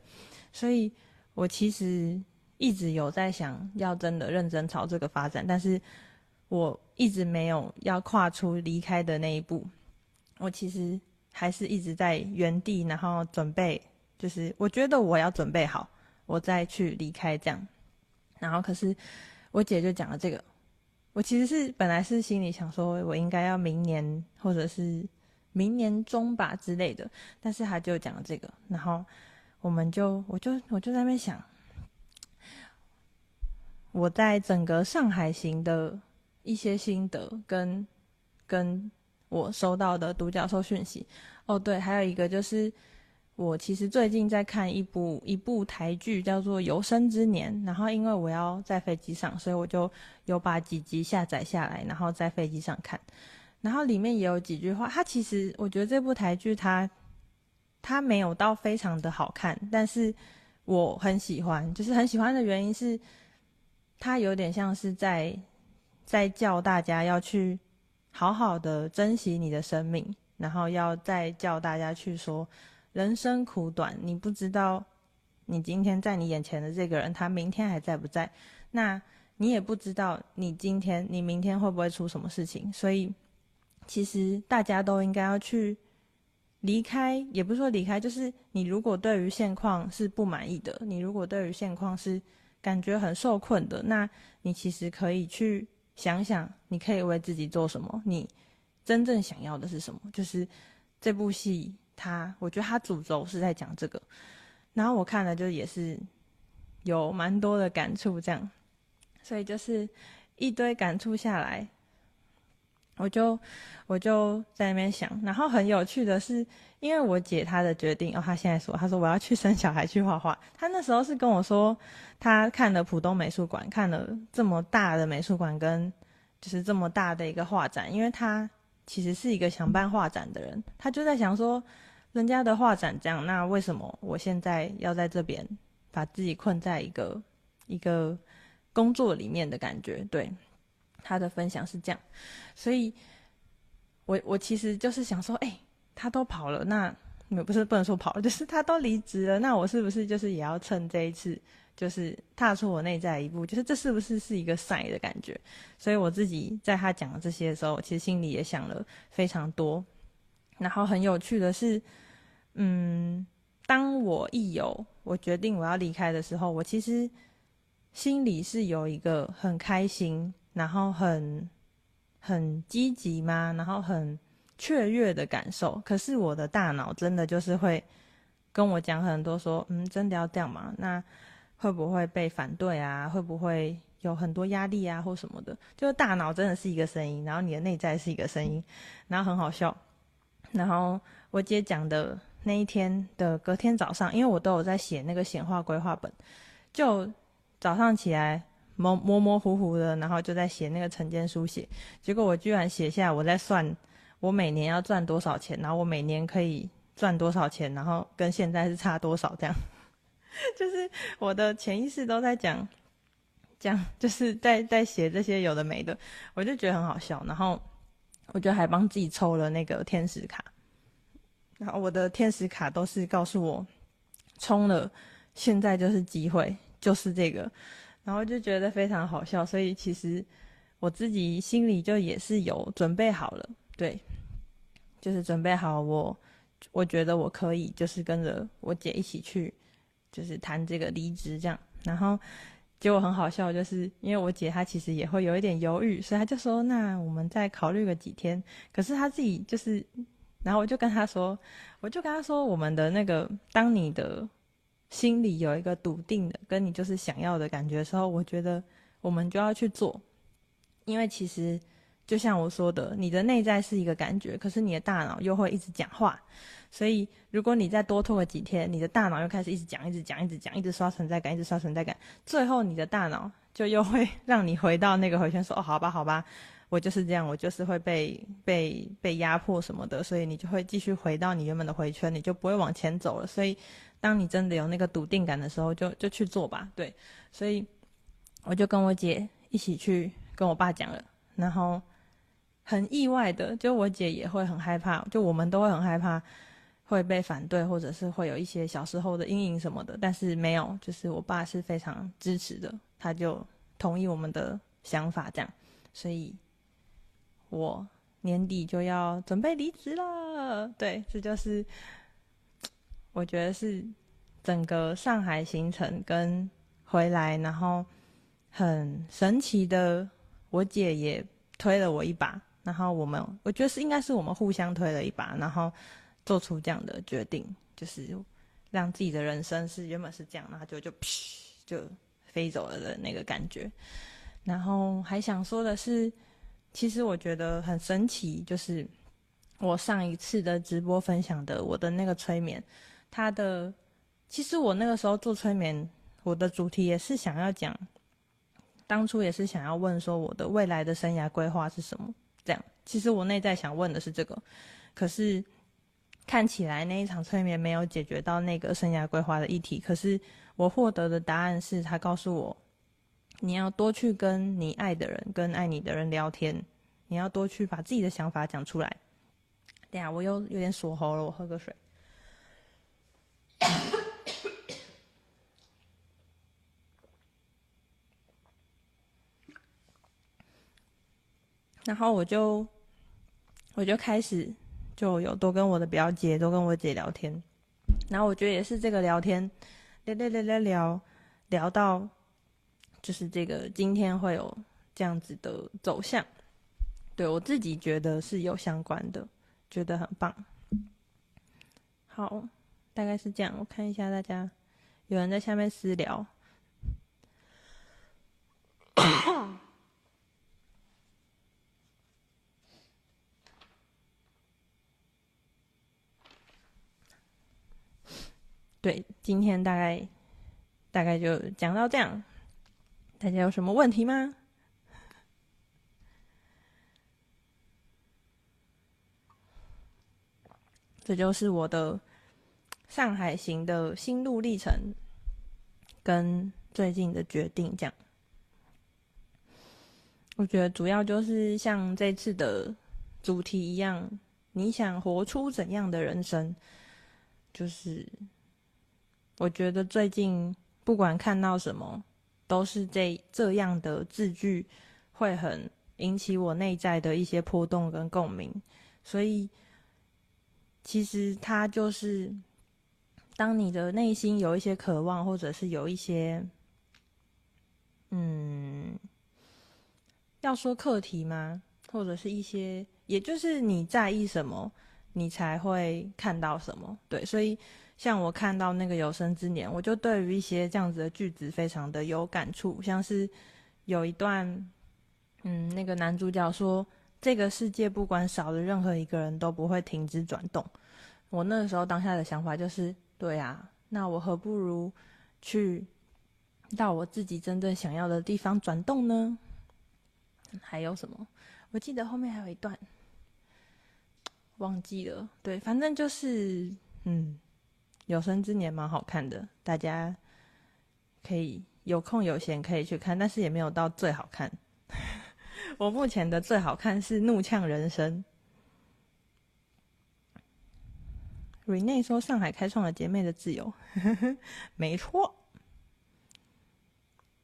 所以我其实一直有在想要真的认真朝这个发展，但是我一直没有要跨出离开的那一步，我其实还是一直在原地，然后准备，就是我觉得我要准备好，我再去离开这样，然后可是我姐就讲了这个。我其实是本来是心里想说，我应该要明年或者是明年中吧之类的，但是他就讲了这个，然后我们就我就我就在那边想，我在整个上海行的一些心得跟跟我收到的独角兽讯息，哦对，还有一个就是。我其实最近在看一部一部台剧，叫做《有生之年》，然后因为我要在飞机上，所以我就有把几集下载下来，然后在飞机上看。然后里面也有几句话，它其实我觉得这部台剧它它没有到非常的好看，但是我很喜欢，就是很喜欢的原因是它有点像是在在叫大家要去好好的珍惜你的生命，然后要再叫大家去说。人生苦短，你不知道你今天在你眼前的这个人，他明天还在不在？那你也不知道你今天、你明天会不会出什么事情。所以，其实大家都应该要去离开，也不是说离开，就是你如果对于现况是不满意的，你如果对于现况是感觉很受困的，那你其实可以去想想，你可以为自己做什么？你真正想要的是什么？就是这部戏。他，我觉得他主轴是在讲这个，然后我看了就也是有蛮多的感触，这样，所以就是一堆感触下来，我就我就在那边想，然后很有趣的是，因为我姐她的决定，哦，她现在说，她说我要去生小孩去画画，她那时候是跟我说，她看了浦东美术馆，看了这么大的美术馆跟就是这么大的一个画展，因为她其实是一个想办画展的人，她就在想说。人家的画展这样，那为什么我现在要在这边把自己困在一个一个工作里面的感觉？对，他的分享是这样，所以我我其实就是想说，哎，他都跑了，那也不是不能说跑了，就是他都离职了，那我是不是就是也要趁这一次，就是踏出我内在一步，就是这是不是是一个赛的感觉？所以我自己在他讲的这些的时候，其实心里也想了非常多。然后很有趣的是，嗯，当我一有我决定我要离开的时候，我其实心里是有一个很开心，然后很很积极嘛，然后很雀跃的感受。可是我的大脑真的就是会跟我讲很多，说，嗯，真的要这样吗？那会不会被反对啊？会不会有很多压力啊，或什么的？就是大脑真的是一个声音，然后你的内在是一个声音，然后很好笑。然后我姐讲的那一天的隔天早上，因为我都有在写那个显化规划本，就早上起来模模模糊糊的，然后就在写那个晨间书写。结果我居然写下我在算我每年要赚多少钱，然后我每年可以赚多少钱，然后跟现在是差多少这样。就是我的潜意识都在讲讲，就是在在写这些有的没的，我就觉得很好笑。然后。我就还帮自己抽了那个天使卡，然后我的天使卡都是告诉我，冲了，现在就是机会，就是这个，然后就觉得非常好笑，所以其实我自己心里就也是有准备好了，对，就是准备好我，我觉得我可以，就是跟着我姐一起去，就是谈这个离职这样，然后。结果很好笑，就是因为我姐她其实也会有一点犹豫，所以她就说：“那我们再考虑个几天。”可是她自己就是，然后我就跟她说，我就跟她说，我们的那个，当你的心里有一个笃定的，跟你就是想要的感觉的时候，我觉得我们就要去做，因为其实就像我说的，你的内在是一个感觉，可是你的大脑又会一直讲话。所以，如果你再多拖个几天，你的大脑又开始一直讲、一直讲、一直讲、一直刷存在感、一直刷存在感，最后你的大脑就又会让你回到那个回圈，说：“哦，好吧，好吧，我就是这样，我就是会被被被压迫什么的。”所以你就会继续回到你原本的回圈，你就不会往前走了。所以，当你真的有那个笃定感的时候，就就去做吧。对，所以我就跟我姐一起去跟我爸讲了，然后。很意外的，就我姐也会很害怕，就我们都会很害怕会被反对，或者是会有一些小时候的阴影什么的。但是没有，就是我爸是非常支持的，他就同意我们的想法，这样。所以，我年底就要准备离职了。对，这就是 我觉得是整个上海行程跟回来，然后很神奇的，我姐也推了我一把。然后我们，我觉得是应该是我们互相推了一把，然后做出这样的决定，就是让自己的人生是原本是这样，然后就就噗 就飞走了的那个感觉。然后还想说的是，其实我觉得很神奇，就是我上一次的直播分享的我的那个催眠，它的其实我那个时候做催眠，我的主题也是想要讲，当初也是想要问说我的未来的生涯规划是什么。这样，其实我内在想问的是这个，可是看起来那一场催眠没有解决到那个生涯规划的议题。可是我获得的答案是他告诉我，你要多去跟你爱的人、跟爱你的人聊天，你要多去把自己的想法讲出来。等下我又有点锁喉了，我喝个水。然后我就，我就开始就有多跟我的表姐、多跟我姐聊天，然后我觉得也是这个聊天，聊聊聊聊聊，聊到就是这个今天会有这样子的走向，对，我自己觉得是有相关的，觉得很棒。好，大概是这样。我看一下大家，有人在下面私聊。对，今天大概大概就讲到这样，大家有什么问题吗？这就是我的上海行的心路历程，跟最近的决定。这样，我觉得主要就是像这次的主题一样，你想活出怎样的人生？就是。我觉得最近不管看到什么，都是这这样的字句，会很引起我内在的一些波动跟共鸣。所以，其实它就是，当你的内心有一些渴望，或者是有一些，嗯，要说课题吗？或者是一些，也就是你在意什么，你才会看到什么。对，所以。像我看到那个有生之年，我就对于一些这样子的句子非常的有感触。像是有一段，嗯，那个男主角说：“这个世界不管少了任何一个人都不会停止转动。”我那个时候当下的想法就是：对啊，那我何不如去到我自己真正想要的地方转动呢？还有什么？我记得后面还有一段，忘记了。对，反正就是，嗯。有生之年蛮好看的，大家可以有空有闲可以去看，但是也没有到最好看。我目前的最好看是《怒呛人生》。Rene 说：“上海开创了姐妹的自由。”没错。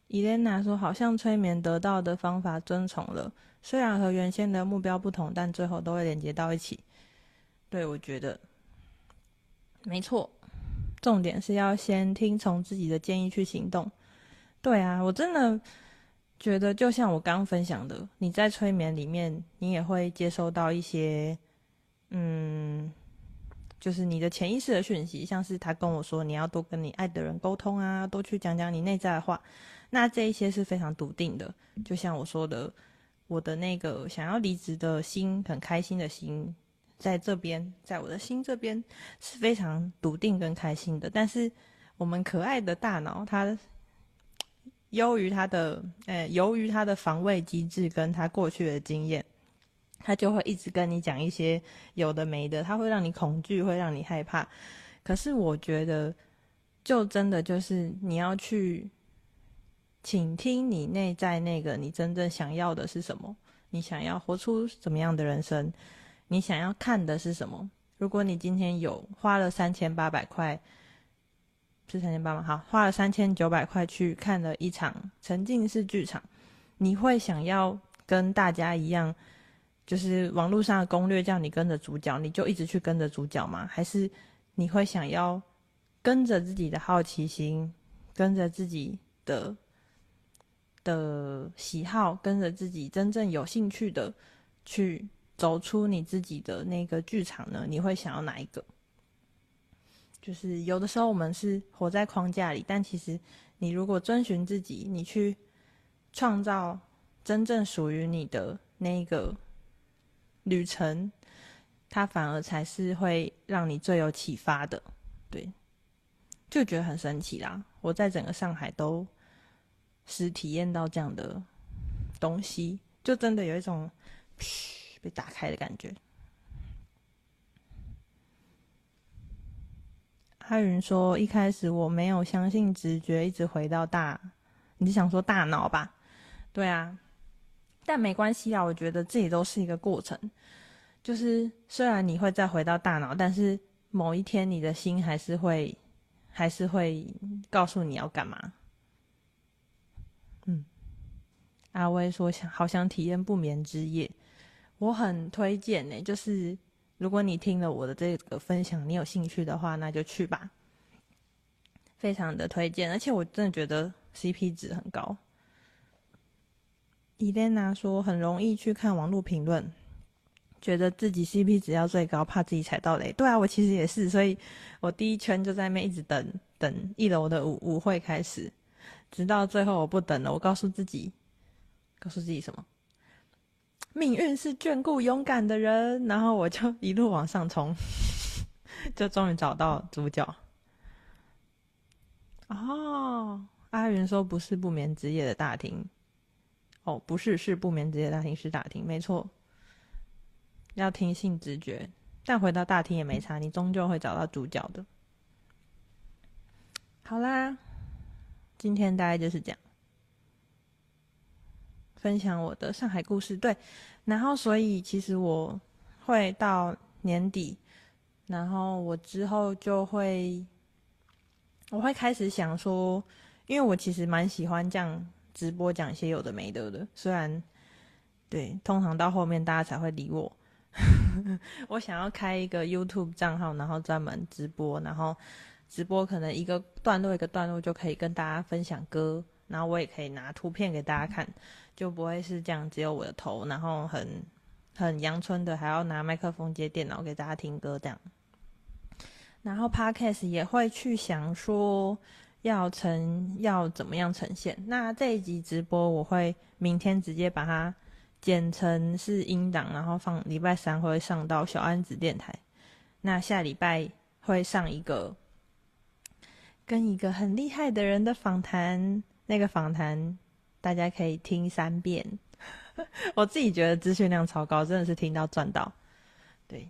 Elena 说：“好像催眠得到的方法遵从了，虽然和原先的目标不同，但最后都会连接到一起。”对，我觉得没错。重点是要先听从自己的建议去行动。对啊，我真的觉得，就像我刚分享的，你在催眠里面，你也会接收到一些，嗯，就是你的潜意识的讯息，像是他跟我说，你要多跟你爱的人沟通啊，多去讲讲你内在的话。那这一些是非常笃定的，就像我说的，我的那个想要离职的心，很开心的心。在这边，在我的心这边是非常笃定跟开心的。但是我们可爱的大脑，它由于它的，呃，由于它的防卫机制跟它过去的经验，它就会一直跟你讲一些有的没的，它会让你恐惧，会让你害怕。可是我觉得，就真的就是你要去倾听你内在那个你真正想要的是什么。你想要活出怎么样的人生？你想要看的是什么？如果你今天有花了三千八百块，是三千八吗？好，花了三千九百块去看了一场沉浸式剧场，你会想要跟大家一样，就是网络上的攻略叫你跟着主角，你就一直去跟着主角吗？还是你会想要跟着自己的好奇心，跟着自己的的喜好，跟着自己真正有兴趣的去走出你自己的那个剧场呢？你会想要哪一个？就是有的时候我们是活在框架里，但其实你如果遵循自己，你去创造真正属于你的那个旅程，它反而才是会让你最有启发的。对，就觉得很神奇啦！我在整个上海都是体验到这样的东西，就真的有一种被打开的感觉。阿云说：“一开始我没有相信直觉，一直回到大，你是想说大脑吧？对啊，但没关系啊，我觉得这也都是一个过程。就是虽然你会再回到大脑，但是某一天你的心还是会，还是会告诉你要干嘛。嗯，阿威说想好想体验不眠之夜，我很推荐呢、就是。”如果你听了我的这个分享，你有兴趣的话，那就去吧，非常的推荐，而且我真的觉得 CP 值很高。伊莲娜说很容易去看网络评论，觉得自己 CP 值要最高，怕自己踩到雷。对啊，我其实也是，所以我第一圈就在那一直等等一楼的舞舞会开始，直到最后我不等了，我告诉自己，告诉自己什么？命运是眷顾勇敢的人，然后我就一路往上冲，就终于找到主角。哦，阿云说不是不眠之夜的大厅，哦，不是，是不眠之夜大厅是大厅，没错。要听信直觉，但回到大厅也没差，你终究会找到主角的。好啦，今天大概就是这样。分享我的上海故事，对，然后所以其实我会到年底，然后我之后就会，我会开始想说，因为我其实蛮喜欢这样直播讲一些有的没的的，虽然对，通常到后面大家才会理我，我想要开一个 YouTube 账号，然后专门直播，然后直播可能一个段落一个段落就可以跟大家分享歌，然后我也可以拿图片给大家看。就不会是这样，只有我的头，然后很很阳春的，还要拿麦克风接电脑给大家听歌这样。然后 Podcast 也会去想说要呈要怎么样呈现。那这一集直播我会明天直接把它剪成是音档，然后放礼拜三会上到小安子电台。那下礼拜会上一个跟一个很厉害的人的访谈，那个访谈。大家可以听三遍，我自己觉得资讯量超高，真的是听到赚到。对，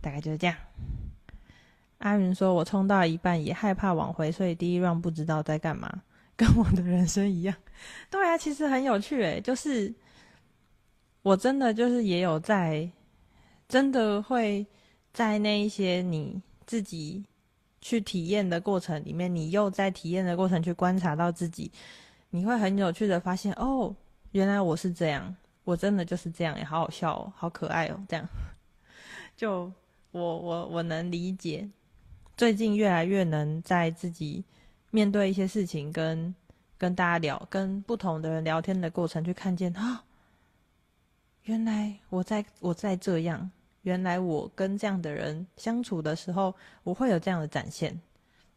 大概就是这样。阿云说：“我冲到一半也害怕往回，所以第一 round 不知道在干嘛，跟我的人生一样。”对啊，其实很有趣诶，就是我真的就是也有在，真的会在那一些你自己去体验的过程里面，你又在体验的过程去观察到自己。你会很有趣的发现，哦，原来我是这样，我真的就是这样，也好好笑哦，好可爱哦，这样，就我我我能理解，最近越来越能在自己面对一些事情，跟跟大家聊，跟不同的人聊天的过程，去看见啊、原来我在我在这样，原来我跟这样的人相处的时候，我会有这样的展现，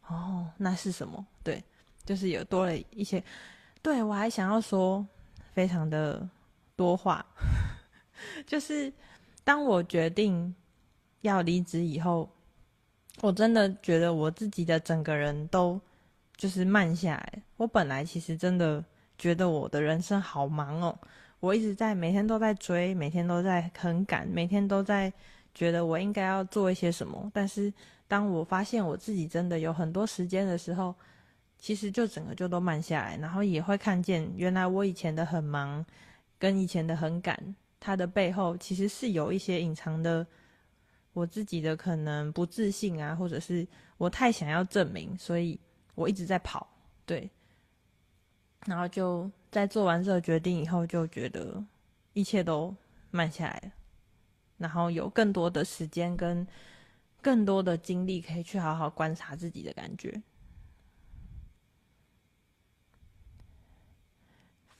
哦，那是什么？对，就是有多了一些。对，我还想要说，非常的多话，就是当我决定要离职以后，我真的觉得我自己的整个人都就是慢下来。我本来其实真的觉得我的人生好忙哦，我一直在每天都在追，每天都在很赶，每天都在觉得我应该要做一些什么。但是当我发现我自己真的有很多时间的时候，其实就整个就都慢下来，然后也会看见原来我以前的很忙，跟以前的很赶，它的背后其实是有一些隐藏的，我自己的可能不自信啊，或者是我太想要证明，所以我一直在跑，对。然后就在做完这个决定以后，就觉得一切都慢下来了，然后有更多的时间跟更多的精力可以去好好观察自己的感觉。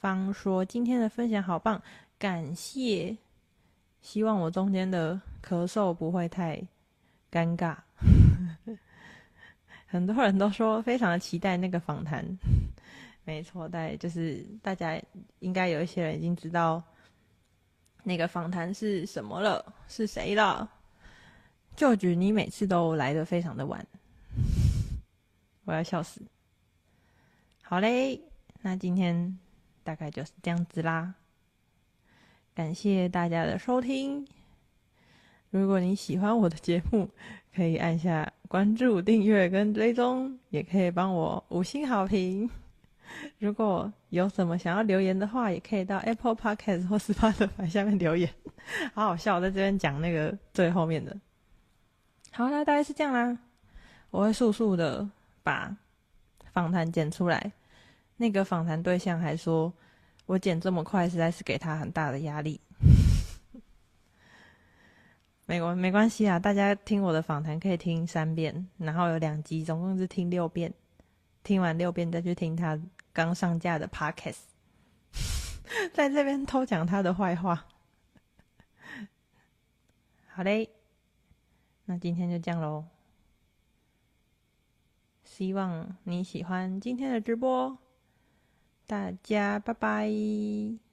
方说今天的分享好棒，感谢。希望我中间的咳嗽不会太尴尬。很多人都说非常的期待那个访谈。没错，大就是大家应该有一些人已经知道那个访谈是什么了，是谁了？就觉你每次都来的非常的晚，我要笑死。好嘞，那今天大概就是这样子啦。感谢大家的收听。如果你喜欢我的节目，可以按下关注、订阅跟追踪，也可以帮我五星好评。如果有什么想要留言的话，也可以到 Apple Podcast 或 Spotify 下面留言。好好笑，我在这边讲那个最后面的。好，啦大概是这样啦。我会速速的把访谈剪出来。那个访谈对象还说，我剪这么快，实在是给他很大的压力。没关没关系啊，大家听我的访谈可以听三遍，然后有两集，总共是听六遍。听完六遍再去听他。刚上架的 Podcast，在这边偷讲他的坏话。好嘞，那今天就这样喽。希望你喜欢今天的直播，大家拜拜。